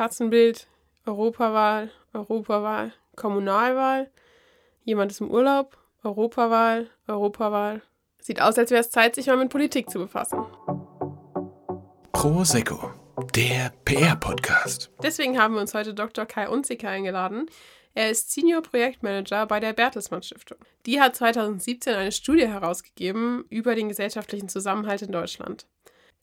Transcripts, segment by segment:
Katzenbild, Europawahl, Europawahl, Kommunalwahl, jemand ist im Urlaub, Europawahl, Europawahl. Sieht aus, als wäre es Zeit, sich mal mit Politik zu befassen. Prosecco, der PR-Podcast. Deswegen haben wir uns heute Dr. Kai Unziker eingeladen. Er ist Senior Projektmanager bei der Bertelsmann Stiftung. Die hat 2017 eine Studie herausgegeben über den gesellschaftlichen Zusammenhalt in Deutschland.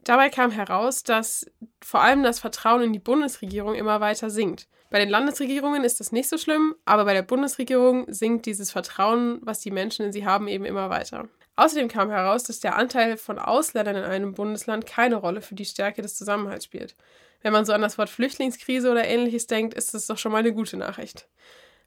Dabei kam heraus, dass vor allem das Vertrauen in die Bundesregierung immer weiter sinkt. Bei den Landesregierungen ist das nicht so schlimm, aber bei der Bundesregierung sinkt dieses Vertrauen, was die Menschen in sie haben, eben immer weiter. Außerdem kam heraus, dass der Anteil von Ausländern in einem Bundesland keine Rolle für die Stärke des Zusammenhalts spielt. Wenn man so an das Wort Flüchtlingskrise oder ähnliches denkt, ist das doch schon mal eine gute Nachricht.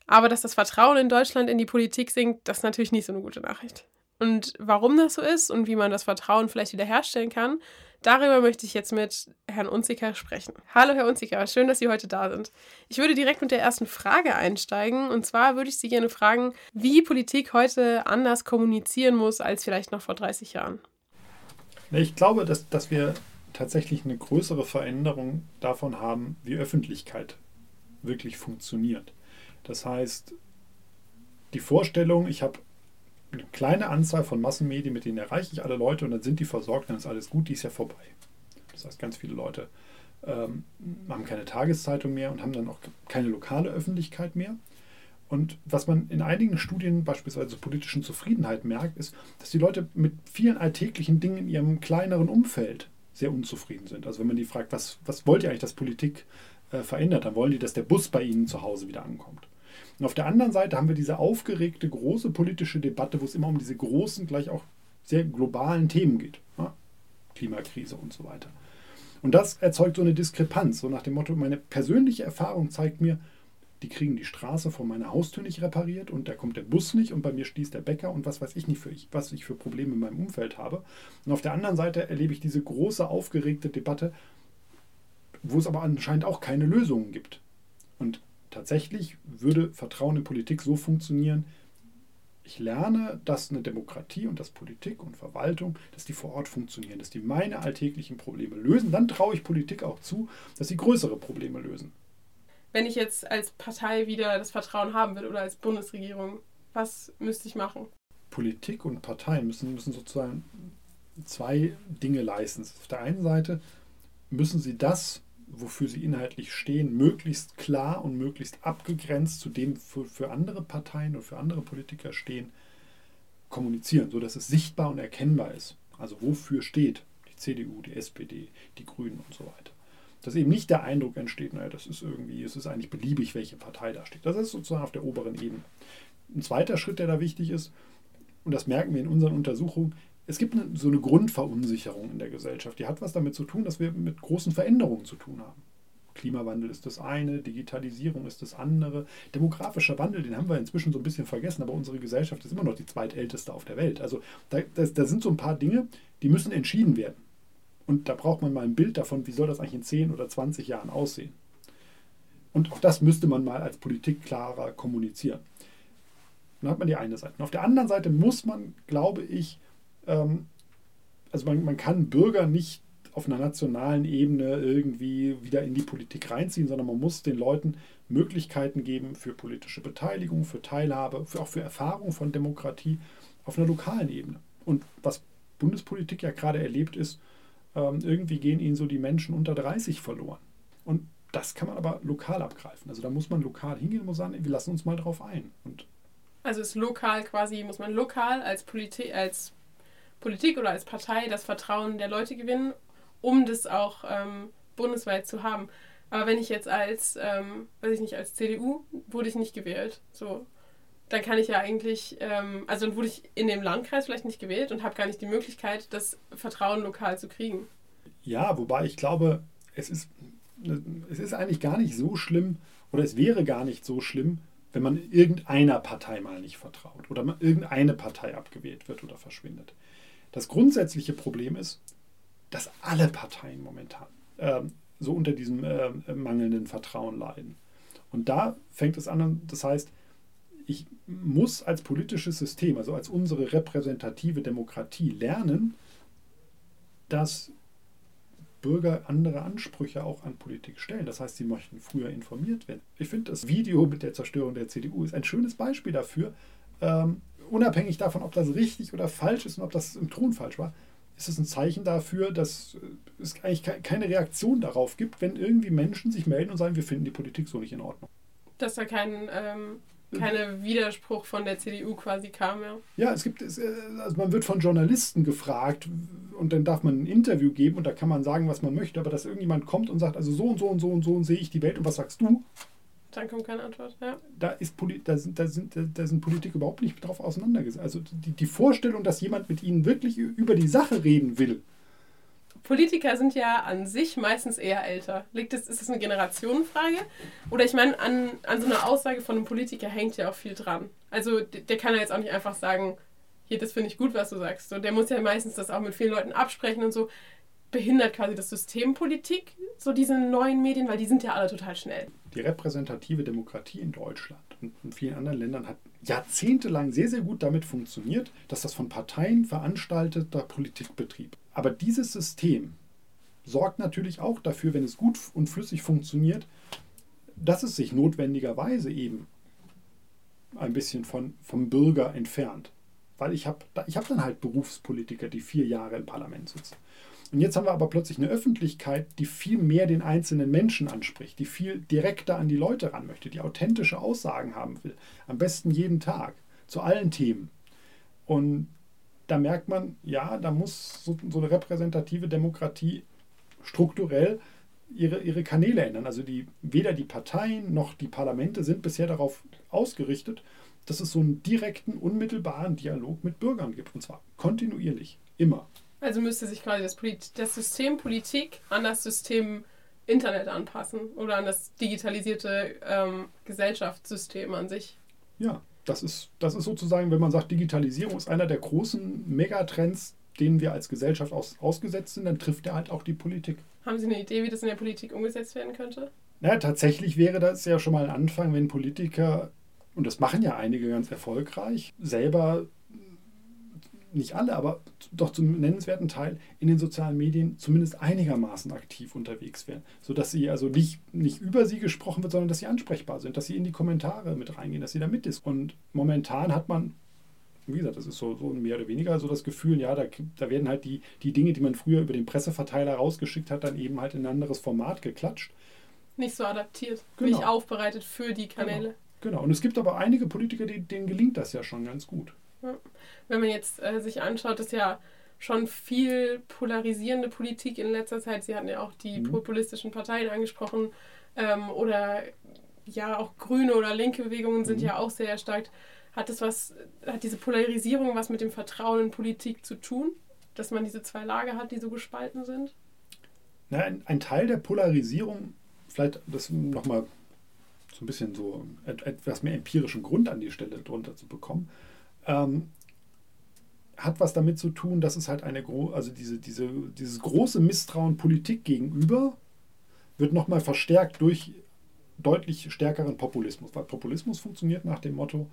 Aber dass das Vertrauen in Deutschland in die Politik sinkt, das ist natürlich nicht so eine gute Nachricht. Und warum das so ist und wie man das Vertrauen vielleicht wiederherstellen kann, Darüber möchte ich jetzt mit Herrn Unziker sprechen. Hallo, Herr Unziker, schön, dass Sie heute da sind. Ich würde direkt mit der ersten Frage einsteigen. Und zwar würde ich Sie gerne fragen, wie Politik heute anders kommunizieren muss als vielleicht noch vor 30 Jahren. Ich glaube, dass, dass wir tatsächlich eine größere Veränderung davon haben, wie Öffentlichkeit wirklich funktioniert. Das heißt, die Vorstellung, ich habe eine kleine Anzahl von Massenmedien, mit denen erreiche ich alle Leute und dann sind die versorgt, dann ist alles gut, die ist ja vorbei. Das heißt, ganz viele Leute ähm, haben keine Tageszeitung mehr und haben dann auch keine lokale Öffentlichkeit mehr. Und was man in einigen Studien, beispielsweise zur politischen Zufriedenheit, merkt, ist, dass die Leute mit vielen alltäglichen Dingen in ihrem kleineren Umfeld sehr unzufrieden sind. Also wenn man die fragt, was, was wollt ihr eigentlich, dass Politik äh, verändert, dann wollen die, dass der Bus bei ihnen zu Hause wieder ankommt. Und auf der anderen Seite haben wir diese aufgeregte große politische Debatte, wo es immer um diese großen, gleich auch sehr globalen Themen geht. Ja? Klimakrise und so weiter. Und das erzeugt so eine Diskrepanz, so nach dem Motto, meine persönliche Erfahrung zeigt mir, die kriegen die Straße vor meiner Haustür nicht repariert und da kommt der Bus nicht und bei mir schließt der Bäcker und was weiß ich nicht, für ich, was ich für Probleme in meinem Umfeld habe. Und auf der anderen Seite erlebe ich diese große, aufgeregte Debatte, wo es aber anscheinend auch keine Lösungen gibt. Und tatsächlich würde Vertrauen in Politik so funktionieren, ich lerne, dass eine Demokratie und dass Politik und Verwaltung, dass die vor Ort funktionieren, dass die meine alltäglichen Probleme lösen. Dann traue ich Politik auch zu, dass sie größere Probleme lösen. Wenn ich jetzt als Partei wieder das Vertrauen haben will oder als Bundesregierung, was müsste ich machen? Politik und Parteien müssen, müssen sozusagen zwei Dinge leisten. Auf der einen Seite müssen sie das wofür sie inhaltlich stehen, möglichst klar und möglichst abgegrenzt zu dem für, für andere Parteien und für andere Politiker stehen, kommunizieren, sodass es sichtbar und erkennbar ist. Also wofür steht die CDU, die SPD, die Grünen und so weiter. Dass eben nicht der Eindruck entsteht, naja, das ist irgendwie, es ist eigentlich beliebig, welche Partei da steht. Das ist sozusagen auf der oberen Ebene. Ein zweiter Schritt, der da wichtig ist, und das merken wir in unseren Untersuchungen, es gibt eine, so eine Grundverunsicherung in der Gesellschaft. Die hat was damit zu tun, dass wir mit großen Veränderungen zu tun haben. Klimawandel ist das eine, Digitalisierung ist das andere. Demografischer Wandel, den haben wir inzwischen so ein bisschen vergessen, aber unsere Gesellschaft ist immer noch die zweitälteste auf der Welt. Also da, das, da sind so ein paar Dinge, die müssen entschieden werden. Und da braucht man mal ein Bild davon, wie soll das eigentlich in 10 oder 20 Jahren aussehen. Und auch das müsste man mal als Politik klarer kommunizieren. Dann hat man die eine Seite. Und auf der anderen Seite muss man, glaube ich, also man, man kann Bürger nicht auf einer nationalen Ebene irgendwie wieder in die Politik reinziehen, sondern man muss den Leuten Möglichkeiten geben für politische Beteiligung, für Teilhabe, für, auch für Erfahrung von Demokratie auf einer lokalen Ebene. Und was Bundespolitik ja gerade erlebt ist, ähm, irgendwie gehen ihnen so die Menschen unter 30 verloren. Und das kann man aber lokal abgreifen. Also da muss man lokal hingehen muss sagen, wir lassen uns mal drauf ein. Und also ist lokal quasi, muss man lokal als Politik, als Politik oder als Partei das Vertrauen der Leute gewinnen, um das auch ähm, bundesweit zu haben. Aber wenn ich jetzt als, ähm, weiß ich nicht, als CDU wurde ich nicht gewählt, so, dann kann ich ja eigentlich, ähm, also dann wurde ich in dem Landkreis vielleicht nicht gewählt und habe gar nicht die Möglichkeit, das Vertrauen lokal zu kriegen. Ja, wobei ich glaube, es ist, es ist eigentlich gar nicht so schlimm oder es wäre gar nicht so schlimm, wenn man irgendeiner Partei mal nicht vertraut oder irgendeine Partei abgewählt wird oder verschwindet. Das grundsätzliche Problem ist, dass alle Parteien momentan äh, so unter diesem äh, mangelnden Vertrauen leiden. Und da fängt es an, das heißt, ich muss als politisches System, also als unsere repräsentative Demokratie lernen, dass Bürger andere Ansprüche auch an Politik stellen. Das heißt, sie möchten früher informiert werden. Ich finde, das Video mit der Zerstörung der CDU ist ein schönes Beispiel dafür, ähm, unabhängig davon, ob das richtig oder falsch ist und ob das im Ton falsch war, ist es ein Zeichen dafür, dass es eigentlich keine Reaktion darauf gibt, wenn irgendwie Menschen sich melden und sagen, wir finden die Politik so nicht in Ordnung. Dass da kein ähm, keine Widerspruch von der CDU quasi kam, ja. Ja, es gibt, es, also man wird von Journalisten gefragt und dann darf man ein Interview geben und da kann man sagen, was man möchte, aber dass irgendjemand kommt und sagt, also so und so und so und so und sehe ich die Welt und was sagst du? Dann kommt keine Antwort, ja. Da, ist Poli da, sind, da, sind, da sind Politik überhaupt nicht drauf auseinandergesetzt. Also die, die Vorstellung, dass jemand mit ihnen wirklich über die Sache reden will, Politiker sind ja an sich meistens eher älter. Liegt das, ist das eine Generationenfrage? Oder ich meine, an, an so einer Aussage von einem Politiker hängt ja auch viel dran. Also der kann ja jetzt auch nicht einfach sagen, hier, das finde ich gut, was du sagst. So, der muss ja meistens das auch mit vielen Leuten absprechen und so. Behindert quasi das System Politik, so diese neuen Medien, weil die sind ja alle total schnell. Die repräsentative Demokratie in Deutschland und in vielen anderen Ländern hat jahrzehntelang sehr, sehr gut damit funktioniert, dass das von Parteien veranstalteter Politikbetrieb aber dieses System sorgt natürlich auch dafür, wenn es gut und flüssig funktioniert, dass es sich notwendigerweise eben ein bisschen von, vom Bürger entfernt. Weil ich habe ich hab dann halt Berufspolitiker, die vier Jahre im Parlament sitzen. Und jetzt haben wir aber plötzlich eine Öffentlichkeit, die viel mehr den einzelnen Menschen anspricht, die viel direkter an die Leute ran möchte, die authentische Aussagen haben will. Am besten jeden Tag, zu allen Themen. Und da merkt man, ja, da muss so, so eine repräsentative Demokratie strukturell ihre, ihre Kanäle ändern. Also die, weder die Parteien noch die Parlamente sind bisher darauf ausgerichtet, dass es so einen direkten, unmittelbaren Dialog mit Bürgern gibt. Und zwar kontinuierlich, immer. Also müsste sich quasi das, Polit das System Politik an das System Internet anpassen oder an das digitalisierte ähm, Gesellschaftssystem an sich. Ja, das ist, das ist sozusagen, wenn man sagt, Digitalisierung ist einer der großen Megatrends, denen wir als Gesellschaft aus, ausgesetzt sind, dann trifft er halt auch die Politik. Haben Sie eine Idee, wie das in der Politik umgesetzt werden könnte? Naja, tatsächlich wäre das ja schon mal ein Anfang, wenn Politiker, und das machen ja einige ganz erfolgreich, selber nicht alle, aber doch zum nennenswerten Teil in den sozialen Medien zumindest einigermaßen aktiv unterwegs wären. Sodass sie also nicht, nicht über sie gesprochen wird, sondern dass sie ansprechbar sind, dass sie in die Kommentare mit reingehen, dass sie da mit ist. Und momentan hat man, wie gesagt, das ist so, so mehr oder weniger so das Gefühl, ja, da, da werden halt die, die Dinge, die man früher über den Presseverteiler rausgeschickt hat, dann eben halt in ein anderes Format geklatscht. Nicht so adaptiert, genau. nicht aufbereitet für die Kanäle. Genau. genau. Und es gibt aber einige Politiker, die, denen gelingt das ja schon ganz gut. Wenn man jetzt äh, sich anschaut, ist ja schon viel polarisierende Politik in letzter Zeit. Sie hatten ja auch die mhm. populistischen Parteien angesprochen ähm, oder ja auch grüne oder linke Bewegungen sind mhm. ja auch sehr stark. Hat das was, hat diese Polarisierung was mit dem Vertrauen in Politik zu tun, dass man diese zwei Lager hat, die so gespalten sind? Na, ein, ein Teil der Polarisierung, vielleicht das nochmal so ein bisschen so etwas mehr empirischen Grund an die Stelle drunter zu bekommen ähm, hat was damit zu tun, dass es halt eine also diese, diese, dieses große Misstrauen Politik gegenüber wird nochmal verstärkt durch deutlich stärkeren Populismus. Weil Populismus funktioniert nach dem Motto,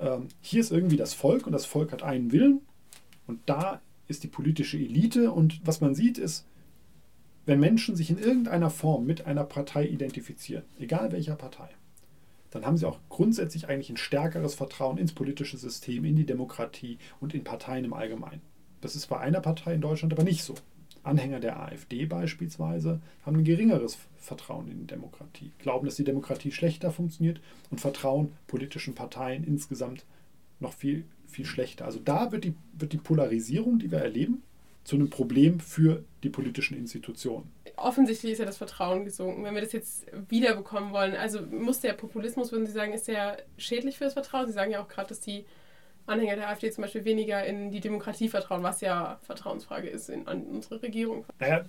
ähm, hier ist irgendwie das Volk und das Volk hat einen Willen und da ist die politische Elite und was man sieht ist, wenn Menschen sich in irgendeiner Form mit einer Partei identifizieren, egal welcher Partei, dann haben sie auch grundsätzlich eigentlich ein stärkeres Vertrauen ins politische System, in die Demokratie und in Parteien im Allgemeinen. Das ist bei einer Partei in Deutschland aber nicht so. Anhänger der AfD beispielsweise haben ein geringeres Vertrauen in die Demokratie, glauben, dass die Demokratie schlechter funktioniert und vertrauen politischen Parteien insgesamt noch viel, viel schlechter. Also da wird die, wird die Polarisierung, die wir erleben, zu einem Problem für die politischen Institutionen. Offensichtlich ist ja das Vertrauen gesunken. Wenn wir das jetzt wiederbekommen wollen, also muss der Populismus, würden Sie sagen, ist der schädlich für das Vertrauen? Sie sagen ja auch gerade, dass die Anhänger der AfD zum Beispiel weniger in die Demokratie vertrauen, was ja Vertrauensfrage ist in, an unsere Regierung. Naja,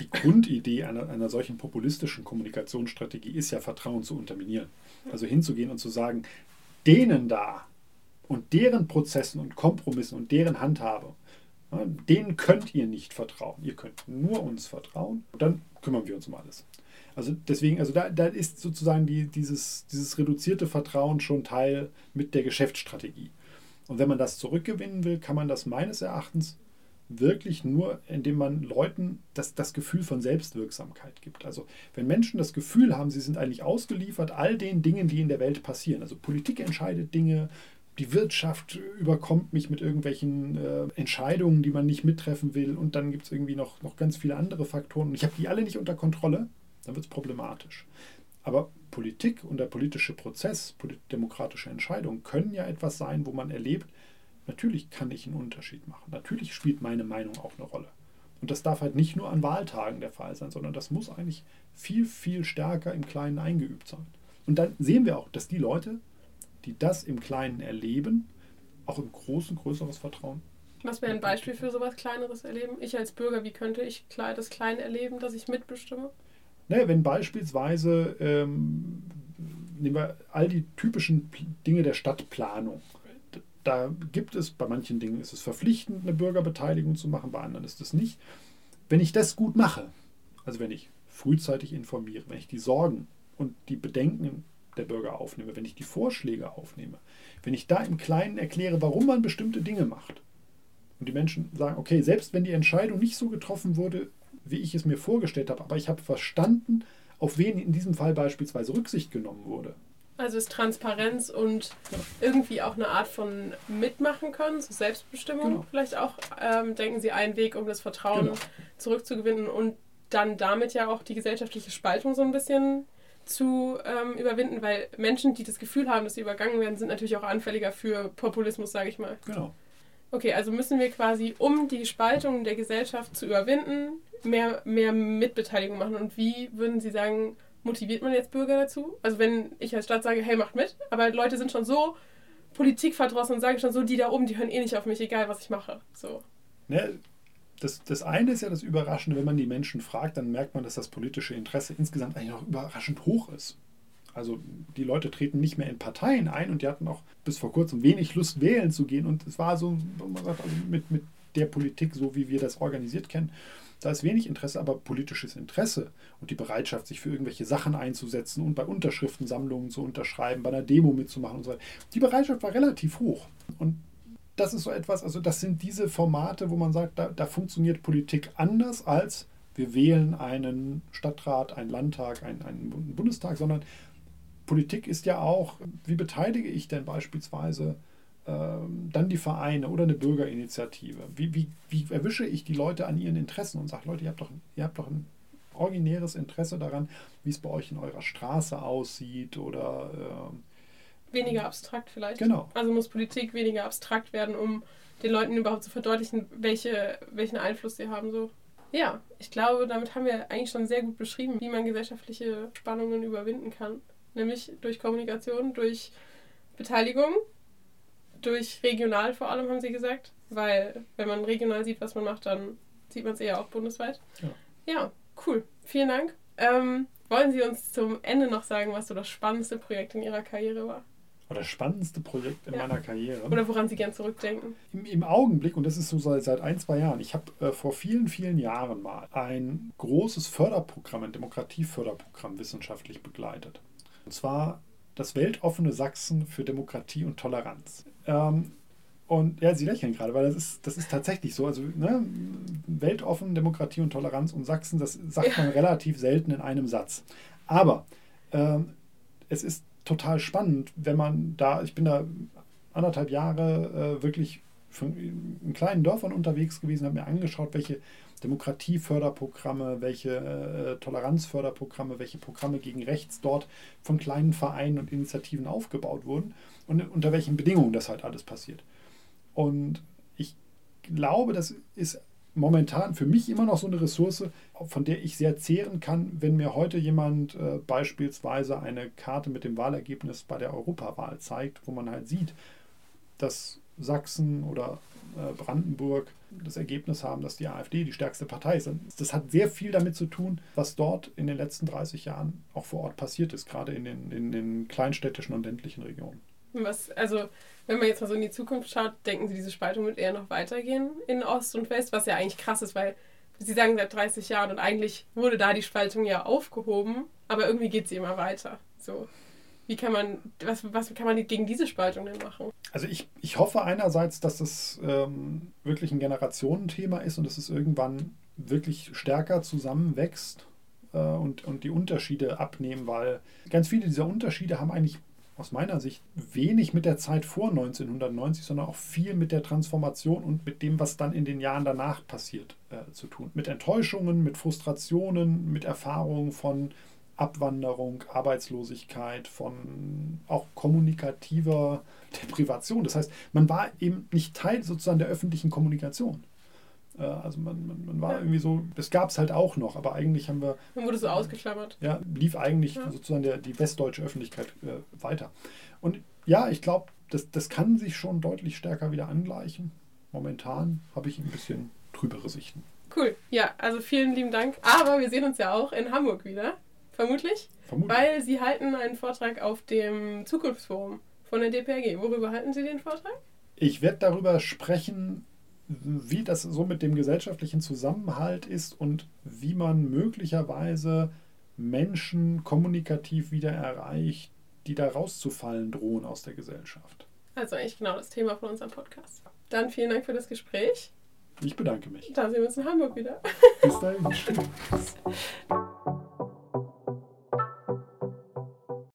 die Grundidee einer, einer solchen populistischen Kommunikationsstrategie ist ja, Vertrauen zu unterminieren. Also hinzugehen und zu sagen, denen da und deren Prozessen und Kompromissen und deren Handhabe Denen könnt ihr nicht vertrauen. Ihr könnt nur uns vertrauen. Und dann kümmern wir uns um alles. Also deswegen, also da, da ist sozusagen die, dieses, dieses reduzierte Vertrauen schon Teil mit der Geschäftsstrategie. Und wenn man das zurückgewinnen will, kann man das meines Erachtens wirklich nur, indem man Leuten das, das Gefühl von Selbstwirksamkeit gibt. Also wenn Menschen das Gefühl haben, sie sind eigentlich ausgeliefert all den Dingen, die in der Welt passieren. Also Politik entscheidet Dinge, die Wirtschaft überkommt mich mit irgendwelchen äh, Entscheidungen, die man nicht mittreffen will. Und dann gibt es irgendwie noch, noch ganz viele andere Faktoren. Und ich habe die alle nicht unter Kontrolle, dann wird es problematisch. Aber Politik und der politische Prozess, demokratische Entscheidungen können ja etwas sein, wo man erlebt, natürlich kann ich einen Unterschied machen. Natürlich spielt meine Meinung auch eine Rolle. Und das darf halt nicht nur an Wahltagen der Fall sein, sondern das muss eigentlich viel, viel stärker im Kleinen eingeübt sein. Und dann sehen wir auch, dass die Leute, die das im Kleinen erleben, auch im Großen größeres Vertrauen. Was wäre ein Beispiel für sowas Kleineres erleben? Ich als Bürger, wie könnte ich das Kleine erleben, dass ich mitbestimme? Naja, wenn beispielsweise, ähm, nehmen wir all die typischen Dinge der Stadtplanung. Da gibt es, bei manchen Dingen ist es verpflichtend, eine Bürgerbeteiligung zu machen, bei anderen ist es nicht. Wenn ich das gut mache, also wenn ich frühzeitig informiere, wenn ich die Sorgen und die Bedenken der Bürger aufnehme, wenn ich die Vorschläge aufnehme, wenn ich da im Kleinen erkläre, warum man bestimmte Dinge macht und die Menschen sagen, okay, selbst wenn die Entscheidung nicht so getroffen wurde, wie ich es mir vorgestellt habe, aber ich habe verstanden, auf wen in diesem Fall beispielsweise Rücksicht genommen wurde. Also ist Transparenz und ja. irgendwie auch eine Art von Mitmachen können, so Selbstbestimmung genau. vielleicht auch, ähm, denken Sie, einen Weg, um das Vertrauen genau. zurückzugewinnen und dann damit ja auch die gesellschaftliche Spaltung so ein bisschen zu ähm, überwinden, weil Menschen, die das Gefühl haben, dass sie übergangen werden, sind natürlich auch anfälliger für Populismus, sage ich mal. Genau. Okay, also müssen wir quasi, um die Spaltung der Gesellschaft zu überwinden, mehr, mehr Mitbeteiligung machen. Und wie würden Sie sagen, motiviert man jetzt Bürger dazu? Also wenn ich als Stadt sage, hey, macht mit, aber Leute sind schon so politikverdrossen und sagen schon so, die da oben, die hören eh nicht auf mich, egal was ich mache. So. Ne, das, das eine ist ja das Überraschende, wenn man die Menschen fragt, dann merkt man, dass das politische Interesse insgesamt eigentlich noch überraschend hoch ist. Also die Leute treten nicht mehr in Parteien ein und die hatten auch bis vor kurzem wenig Lust, wählen zu gehen. Und es war so, man sagt, also mit, mit der Politik, so wie wir das organisiert kennen, da ist wenig Interesse, aber politisches Interesse und die Bereitschaft, sich für irgendwelche Sachen einzusetzen und bei Unterschriftensammlungen zu unterschreiben, bei einer Demo mitzumachen und so weiter. Die Bereitschaft war relativ hoch. Und das ist so etwas, also das sind diese Formate, wo man sagt, da, da funktioniert Politik anders als wir wählen einen Stadtrat, einen Landtag, einen, einen Bundestag, sondern Politik ist ja auch, wie beteilige ich denn beispielsweise ähm, dann die Vereine oder eine Bürgerinitiative? Wie, wie, wie erwische ich die Leute an ihren Interessen und sage, Leute, ihr habt doch, ihr habt doch ein originäres Interesse daran, wie es bei euch in eurer Straße aussieht oder äh, weniger abstrakt vielleicht. Genau. Also muss Politik weniger abstrakt werden, um den Leuten überhaupt zu verdeutlichen, welche, welchen Einfluss sie haben. So. Ja, ich glaube, damit haben wir eigentlich schon sehr gut beschrieben, wie man gesellschaftliche Spannungen überwinden kann. Nämlich durch Kommunikation, durch Beteiligung, durch regional vor allem, haben sie gesagt. Weil wenn man regional sieht, was man macht, dann sieht man es eher auch bundesweit. Ja, ja cool. Vielen Dank. Ähm, wollen Sie uns zum Ende noch sagen, was so das spannendste Projekt in Ihrer Karriere war? Oder das spannendste Projekt in ja. meiner Karriere. Oder woran Sie gern zurückdenken. Im, Im, Augenblick, und das ist so seit, seit ein, zwei Jahren, ich habe äh, vor vielen, vielen Jahren mal ein großes Förderprogramm, ein Demokratieförderprogramm wissenschaftlich begleitet. Und zwar das weltoffene Sachsen für Demokratie und Toleranz. Ähm, und ja, Sie lächeln gerade, weil das ist, das ist tatsächlich so. Also ne, weltoffen, Demokratie und Toleranz und Sachsen, das sagt man relativ selten in einem Satz. Aber ähm, es ist total spannend, wenn man da, ich bin da anderthalb Jahre äh, wirklich in kleinen Dörfern unterwegs gewesen, habe mir angeschaut, welche Demokratieförderprogramme, welche äh, Toleranzförderprogramme, welche Programme gegen rechts dort von kleinen Vereinen und Initiativen aufgebaut wurden und unter welchen Bedingungen das halt alles passiert. Und ich glaube, das ist momentan für mich immer noch so eine Ressource, von der ich sehr zehren kann, wenn mir heute jemand äh, beispielsweise eine Karte mit dem Wahlergebnis bei der Europawahl zeigt, wo man halt sieht, dass Sachsen oder äh, Brandenburg das Ergebnis haben, dass die AfD die stärkste Partei ist. Das hat sehr viel damit zu tun, was dort in den letzten 30 Jahren auch vor Ort passiert ist, gerade in den, in den kleinstädtischen und ländlichen Regionen. Was, also wenn man jetzt mal so in die Zukunft schaut, denken Sie, diese Spaltung wird eher noch weitergehen in Ost und West, was ja eigentlich krass ist, weil Sie sagen seit 30 Jahren und eigentlich wurde da die Spaltung ja aufgehoben, aber irgendwie geht sie immer weiter. So. Wie kann man, was, was kann man gegen diese Spaltung denn machen? Also ich, ich hoffe einerseits, dass das ähm, wirklich ein Generationenthema ist und dass es irgendwann wirklich stärker zusammenwächst äh, und, und die Unterschiede abnehmen, weil ganz viele dieser Unterschiede haben eigentlich aus meiner Sicht wenig mit der Zeit vor 1990, sondern auch viel mit der Transformation und mit dem, was dann in den Jahren danach passiert, äh, zu tun. Mit Enttäuschungen, mit Frustrationen, mit Erfahrungen von Abwanderung, Arbeitslosigkeit, von auch kommunikativer Deprivation. Das heißt, man war eben nicht Teil sozusagen der öffentlichen Kommunikation. Also man, man, man war ja. irgendwie so, das gab es halt auch noch, aber eigentlich haben wir. Man wurde so ausgeklammert. Ja, lief eigentlich ja. sozusagen der, die westdeutsche Öffentlichkeit äh, weiter. Und ja, ich glaube, das, das kann sich schon deutlich stärker wieder angleichen. Momentan habe ich ein bisschen trübere Sichten. Cool, ja, also vielen lieben Dank. Aber wir sehen uns ja auch in Hamburg wieder, vermutlich. Vermutlich. Weil Sie halten einen Vortrag auf dem Zukunftsforum von der DPRG. Worüber halten Sie den Vortrag? Ich werde darüber sprechen, wie das so mit dem gesellschaftlichen Zusammenhalt ist und wie man möglicherweise Menschen kommunikativ wieder erreicht, die da rauszufallen drohen aus der Gesellschaft. Also eigentlich genau das Thema von unserem Podcast. Dann vielen Dank für das Gespräch. Ich bedanke mich. Dann sehen wir uns in Hamburg wieder. Bis dahin.